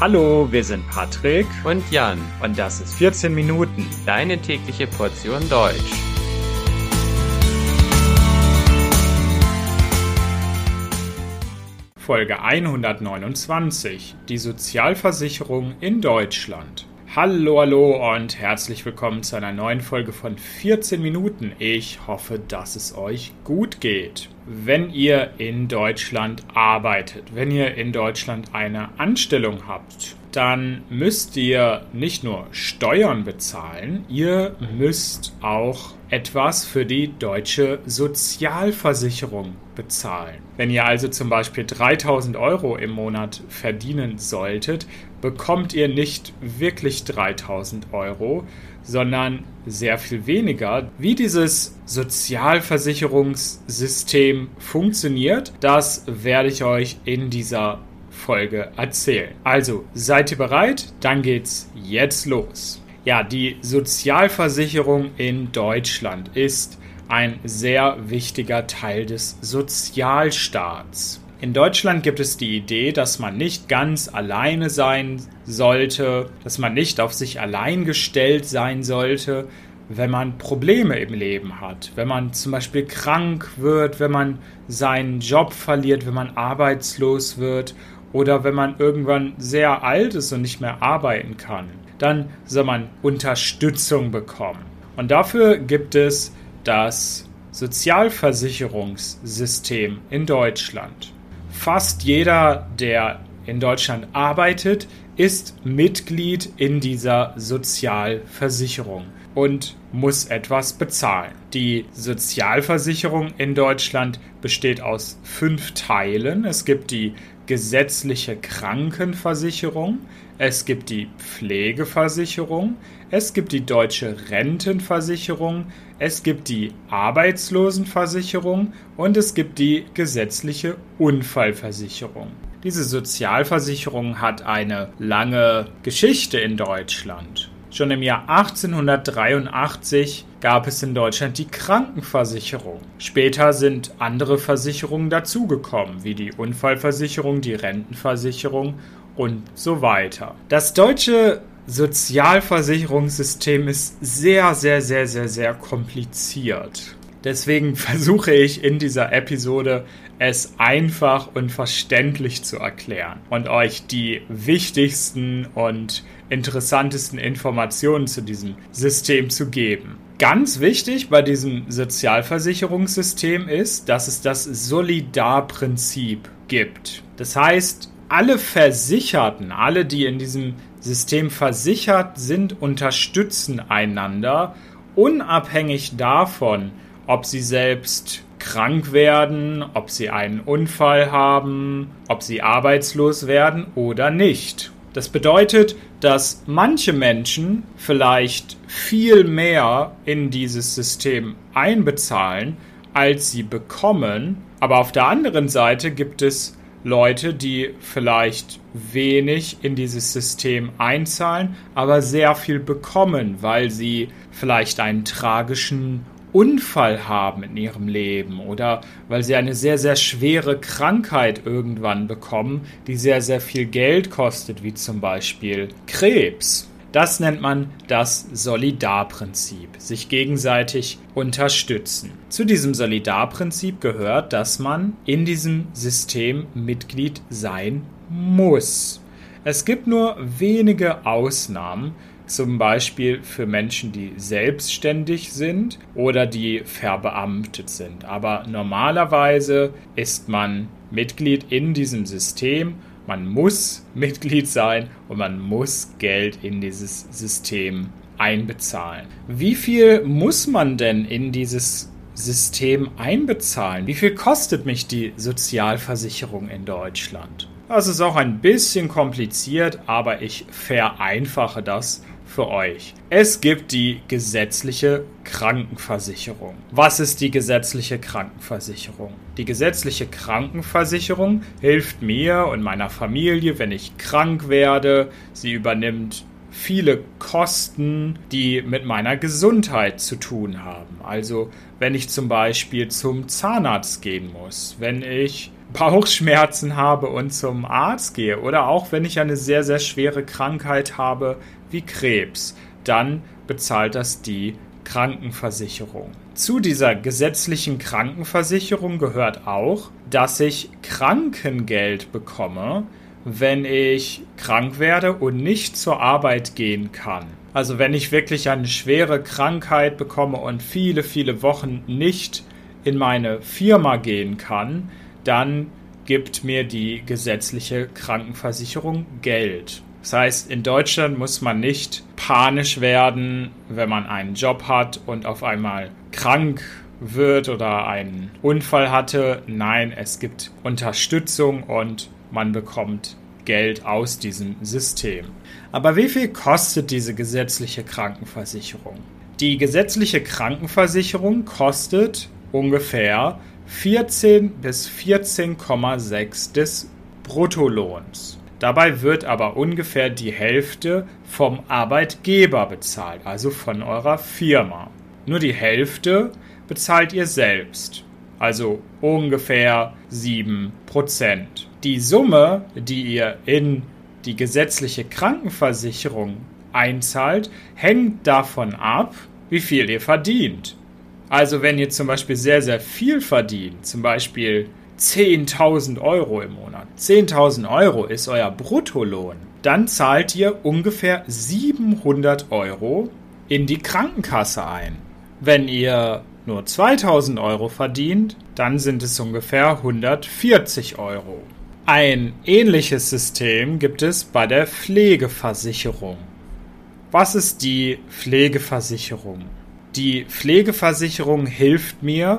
Hallo, wir sind Patrick und Jan und das ist 14 Minuten, deine tägliche Portion Deutsch. Folge 129, die Sozialversicherung in Deutschland. Hallo, hallo und herzlich willkommen zu einer neuen Folge von 14 Minuten. Ich hoffe, dass es euch gut geht. Wenn ihr in Deutschland arbeitet, wenn ihr in Deutschland eine Anstellung habt, dann müsst ihr nicht nur Steuern bezahlen, ihr müsst auch etwas für die deutsche Sozialversicherung bezahlen. Wenn ihr also zum Beispiel 3000 Euro im Monat verdienen solltet, bekommt ihr nicht wirklich 3000 Euro, sondern sehr viel weniger. Wie dieses Sozialversicherungssystem funktioniert, das werde ich euch in dieser Folge erzählen. Also, seid ihr bereit? Dann geht's jetzt los. Ja, die Sozialversicherung in Deutschland ist ein sehr wichtiger Teil des Sozialstaats. In Deutschland gibt es die Idee, dass man nicht ganz alleine sein sollte, dass man nicht auf sich allein gestellt sein sollte, wenn man Probleme im Leben hat, wenn man zum Beispiel krank wird, wenn man seinen Job verliert, wenn man arbeitslos wird oder wenn man irgendwann sehr alt ist und nicht mehr arbeiten kann, dann soll man Unterstützung bekommen. Und dafür gibt es das Sozialversicherungssystem in Deutschland. Fast jeder, der in Deutschland arbeitet, ist Mitglied in dieser Sozialversicherung und muss etwas bezahlen. Die Sozialversicherung in Deutschland besteht aus fünf Teilen. Es gibt die gesetzliche Krankenversicherung, es gibt die Pflegeversicherung, es gibt die deutsche Rentenversicherung, es gibt die Arbeitslosenversicherung und es gibt die gesetzliche Unfallversicherung. Diese Sozialversicherung hat eine lange Geschichte in Deutschland. Schon im Jahr 1883 gab es in Deutschland die Krankenversicherung. Später sind andere Versicherungen dazugekommen, wie die Unfallversicherung, die Rentenversicherung und so weiter. Das deutsche Sozialversicherungssystem ist sehr, sehr, sehr, sehr, sehr kompliziert. Deswegen versuche ich in dieser Episode es einfach und verständlich zu erklären und euch die wichtigsten und interessantesten Informationen zu diesem System zu geben. Ganz wichtig bei diesem Sozialversicherungssystem ist, dass es das Solidarprinzip gibt. Das heißt, alle Versicherten, alle, die in diesem System versichert sind, unterstützen einander, unabhängig davon, ob sie selbst krank werden, ob sie einen Unfall haben, ob sie arbeitslos werden oder nicht. Das bedeutet, dass manche Menschen vielleicht viel mehr in dieses System einbezahlen, als sie bekommen, aber auf der anderen Seite gibt es Leute, die vielleicht wenig in dieses System einzahlen, aber sehr viel bekommen, weil sie vielleicht einen tragischen Unfall haben in ihrem Leben oder weil sie eine sehr, sehr schwere Krankheit irgendwann bekommen, die sehr, sehr viel Geld kostet, wie zum Beispiel Krebs. Das nennt man das Solidarprinzip, sich gegenseitig unterstützen. Zu diesem Solidarprinzip gehört, dass man in diesem System Mitglied sein muss. Es gibt nur wenige Ausnahmen, zum Beispiel für Menschen, die selbstständig sind oder die verbeamtet sind. Aber normalerweise ist man Mitglied in diesem System. Man muss Mitglied sein und man muss Geld in dieses System einbezahlen. Wie viel muss man denn in dieses System einbezahlen? Wie viel kostet mich die Sozialversicherung in Deutschland? Das ist auch ein bisschen kompliziert, aber ich vereinfache das für euch. Es gibt die gesetzliche Krankenversicherung. Was ist die gesetzliche Krankenversicherung? Die gesetzliche Krankenversicherung hilft mir und meiner Familie, wenn ich krank werde. Sie übernimmt viele Kosten, die mit meiner Gesundheit zu tun haben. Also wenn ich zum Beispiel zum Zahnarzt gehen muss, wenn ich Bauchschmerzen habe und zum Arzt gehe oder auch wenn ich eine sehr, sehr schwere Krankheit habe wie Krebs, dann bezahlt das die Krankenversicherung. Zu dieser gesetzlichen Krankenversicherung gehört auch, dass ich Krankengeld bekomme, wenn ich krank werde und nicht zur Arbeit gehen kann. Also wenn ich wirklich eine schwere Krankheit bekomme und viele, viele Wochen nicht in meine Firma gehen kann, dann gibt mir die gesetzliche Krankenversicherung Geld. Das heißt, in Deutschland muss man nicht panisch werden, wenn man einen Job hat und auf einmal krank wird oder einen Unfall hatte. Nein, es gibt Unterstützung und man bekommt Geld aus diesem System. Aber wie viel kostet diese gesetzliche Krankenversicherung? Die gesetzliche Krankenversicherung kostet ungefähr 14 bis 14,6 des Bruttolohns. Dabei wird aber ungefähr die Hälfte vom Arbeitgeber bezahlt, also von eurer Firma. Nur die Hälfte bezahlt ihr selbst, also ungefähr 7%. Die Summe, die ihr in die gesetzliche Krankenversicherung einzahlt, hängt davon ab, wie viel ihr verdient. Also wenn ihr zum Beispiel sehr, sehr viel verdient, zum Beispiel 10.000 Euro im Monat, 10.000 Euro ist euer Bruttolohn, dann zahlt ihr ungefähr 700 Euro in die Krankenkasse ein. Wenn ihr nur 2000 Euro verdient, dann sind es ungefähr 140 Euro. Ein ähnliches System gibt es bei der Pflegeversicherung. Was ist die Pflegeversicherung? Die Pflegeversicherung hilft mir,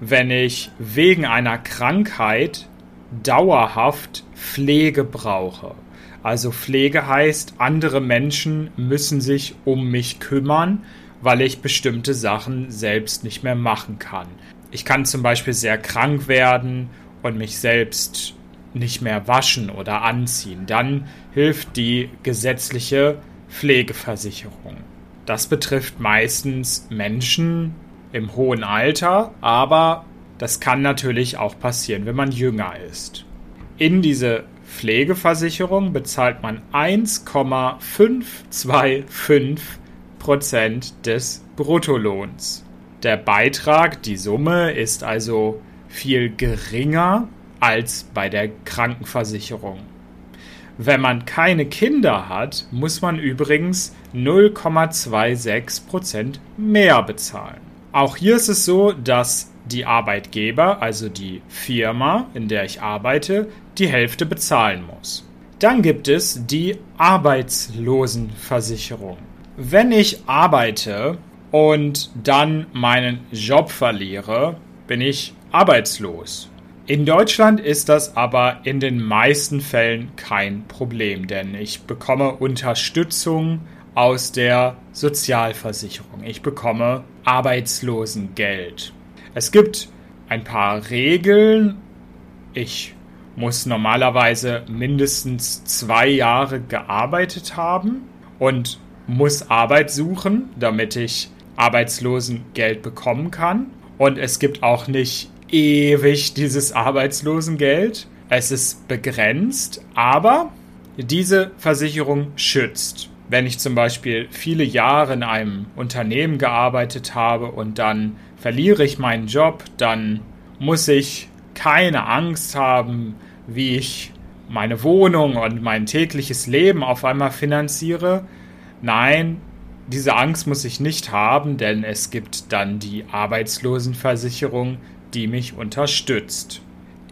wenn ich wegen einer Krankheit dauerhaft Pflege brauche. Also Pflege heißt, andere Menschen müssen sich um mich kümmern, weil ich bestimmte Sachen selbst nicht mehr machen kann. Ich kann zum Beispiel sehr krank werden und mich selbst nicht mehr waschen oder anziehen. Dann hilft die gesetzliche Pflegeversicherung. Das betrifft meistens Menschen im hohen Alter, aber das kann natürlich auch passieren, wenn man jünger ist. In diese Pflegeversicherung bezahlt man 1,525 Prozent des Bruttolohns. Der Beitrag, die Summe, ist also viel geringer als bei der Krankenversicherung. Wenn man keine Kinder hat, muss man übrigens 0,26% mehr bezahlen. Auch hier ist es so, dass die Arbeitgeber, also die Firma, in der ich arbeite, die Hälfte bezahlen muss. Dann gibt es die Arbeitslosenversicherung. Wenn ich arbeite und dann meinen Job verliere, bin ich arbeitslos. In Deutschland ist das aber in den meisten Fällen kein Problem, denn ich bekomme Unterstützung aus der Sozialversicherung. Ich bekomme Arbeitslosengeld. Es gibt ein paar Regeln. Ich muss normalerweise mindestens zwei Jahre gearbeitet haben und muss Arbeit suchen, damit ich Arbeitslosengeld bekommen kann. Und es gibt auch nicht ewig dieses Arbeitslosengeld. Es ist begrenzt, aber diese Versicherung schützt. Wenn ich zum Beispiel viele Jahre in einem Unternehmen gearbeitet habe und dann verliere ich meinen Job, dann muss ich keine Angst haben, wie ich meine Wohnung und mein tägliches Leben auf einmal finanziere. Nein, diese Angst muss ich nicht haben, denn es gibt dann die Arbeitslosenversicherung, die mich unterstützt.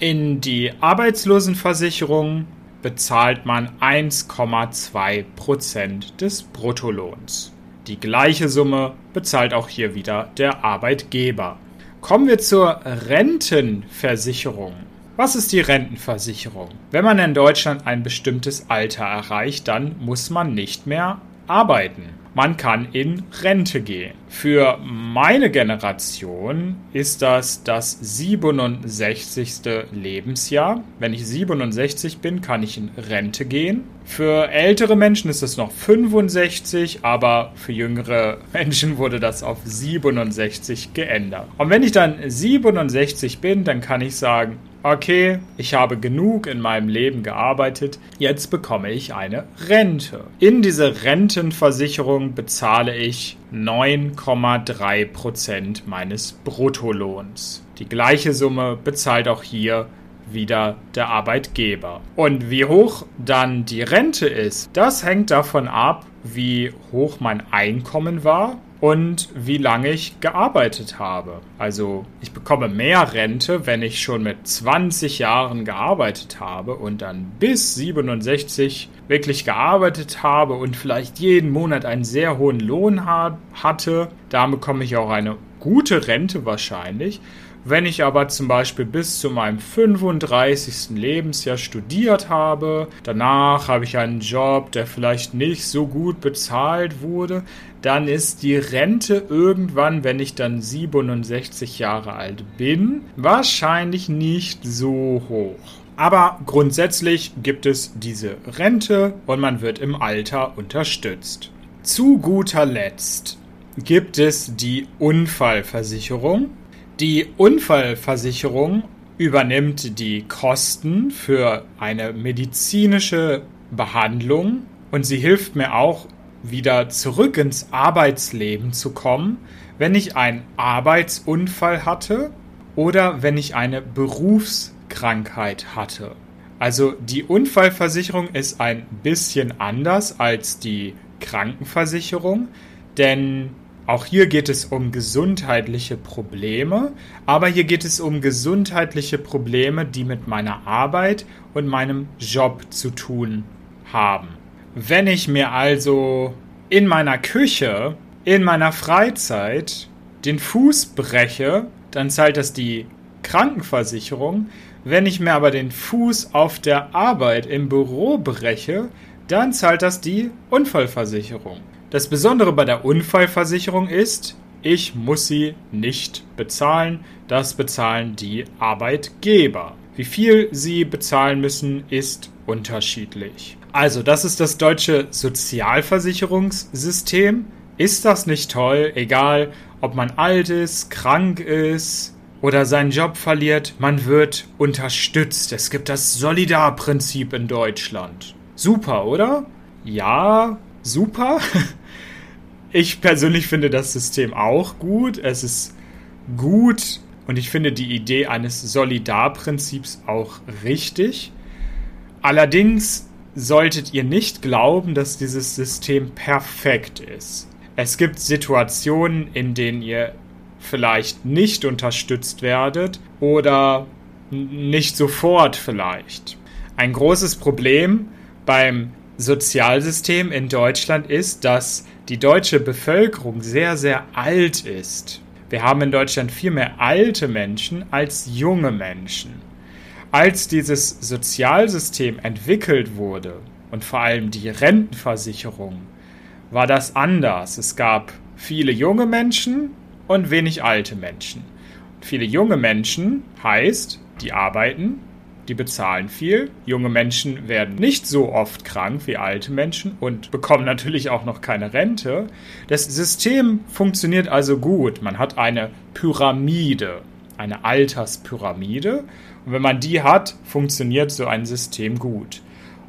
In die Arbeitslosenversicherung bezahlt man 1,2% des Bruttolohns. Die gleiche Summe bezahlt auch hier wieder der Arbeitgeber. Kommen wir zur Rentenversicherung. Was ist die Rentenversicherung? Wenn man in Deutschland ein bestimmtes Alter erreicht, dann muss man nicht mehr arbeiten. Man kann in Rente gehen. Für meine Generation ist das das 67. Lebensjahr. Wenn ich 67 bin, kann ich in Rente gehen. Für ältere Menschen ist es noch 65, aber für jüngere Menschen wurde das auf 67 geändert. Und wenn ich dann 67 bin, dann kann ich sagen, okay, ich habe genug in meinem Leben gearbeitet, jetzt bekomme ich eine Rente. In diese Rentenversicherung bezahle ich 9,3 Prozent meines Bruttolohns. Die gleiche Summe bezahlt auch hier wieder der Arbeitgeber. Und wie hoch dann die Rente ist, das hängt davon ab, wie hoch mein Einkommen war und wie lange ich gearbeitet habe. Also ich bekomme mehr Rente, wenn ich schon mit 20 Jahren gearbeitet habe und dann bis 67 wirklich gearbeitet habe und vielleicht jeden Monat einen sehr hohen Lohn hatte. Da bekomme ich auch eine gute Rente wahrscheinlich. Wenn ich aber zum Beispiel bis zu meinem 35. Lebensjahr studiert habe, danach habe ich einen Job, der vielleicht nicht so gut bezahlt wurde, dann ist die Rente irgendwann, wenn ich dann 67 Jahre alt bin, wahrscheinlich nicht so hoch. Aber grundsätzlich gibt es diese Rente und man wird im Alter unterstützt. Zu guter Letzt gibt es die Unfallversicherung. Die Unfallversicherung übernimmt die Kosten für eine medizinische Behandlung und sie hilft mir auch wieder zurück ins Arbeitsleben zu kommen, wenn ich einen Arbeitsunfall hatte oder wenn ich eine Berufskrankheit hatte. Also die Unfallversicherung ist ein bisschen anders als die Krankenversicherung, denn auch hier geht es um gesundheitliche Probleme, aber hier geht es um gesundheitliche Probleme, die mit meiner Arbeit und meinem Job zu tun haben. Wenn ich mir also in meiner Küche, in meiner Freizeit den Fuß breche, dann zahlt das die Krankenversicherung. Wenn ich mir aber den Fuß auf der Arbeit im Büro breche, dann zahlt das die Unfallversicherung. Das Besondere bei der Unfallversicherung ist, ich muss sie nicht bezahlen, das bezahlen die Arbeitgeber. Wie viel sie bezahlen müssen, ist unterschiedlich. Also, das ist das deutsche Sozialversicherungssystem. Ist das nicht toll? Egal, ob man alt ist, krank ist oder seinen Job verliert, man wird unterstützt. Es gibt das Solidarprinzip in Deutschland. Super, oder? Ja, super. Ich persönlich finde das System auch gut. Es ist gut und ich finde die Idee eines Solidarprinzips auch richtig. Allerdings solltet ihr nicht glauben, dass dieses System perfekt ist. Es gibt Situationen, in denen ihr vielleicht nicht unterstützt werdet oder nicht sofort vielleicht. Ein großes Problem beim Sozialsystem in Deutschland ist, dass die deutsche Bevölkerung sehr, sehr alt ist. Wir haben in Deutschland viel mehr alte Menschen als junge Menschen. Als dieses Sozialsystem entwickelt wurde und vor allem die Rentenversicherung, war das anders. Es gab viele junge Menschen und wenig alte Menschen. Und viele junge Menschen heißt, die arbeiten, die bezahlen viel. Junge Menschen werden nicht so oft krank wie alte Menschen und bekommen natürlich auch noch keine Rente. Das System funktioniert also gut. Man hat eine Pyramide, eine Alterspyramide. Und wenn man die hat, funktioniert so ein System gut.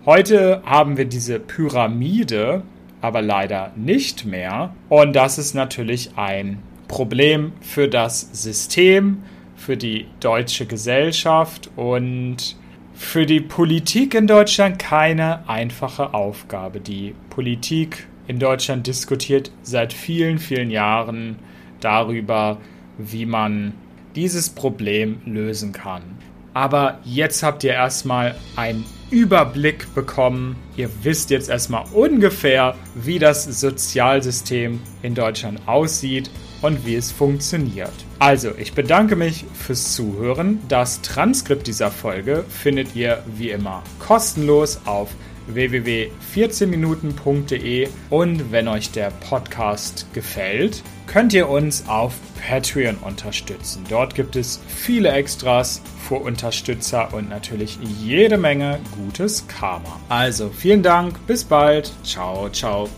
Heute haben wir diese Pyramide aber leider nicht mehr. Und das ist natürlich ein Problem für das System, für die deutsche Gesellschaft und für die Politik in Deutschland keine einfache Aufgabe. Die Politik in Deutschland diskutiert seit vielen, vielen Jahren darüber, wie man dieses Problem lösen kann. Aber jetzt habt ihr erstmal einen Überblick bekommen. Ihr wisst jetzt erstmal ungefähr, wie das Sozialsystem in Deutschland aussieht und wie es funktioniert. Also, ich bedanke mich fürs Zuhören. Das Transkript dieser Folge findet ihr wie immer kostenlos auf www.14minuten.de und wenn euch der Podcast gefällt, könnt ihr uns auf Patreon unterstützen. Dort gibt es viele Extras für Unterstützer und natürlich jede Menge gutes Karma. Also vielen Dank, bis bald, ciao, ciao.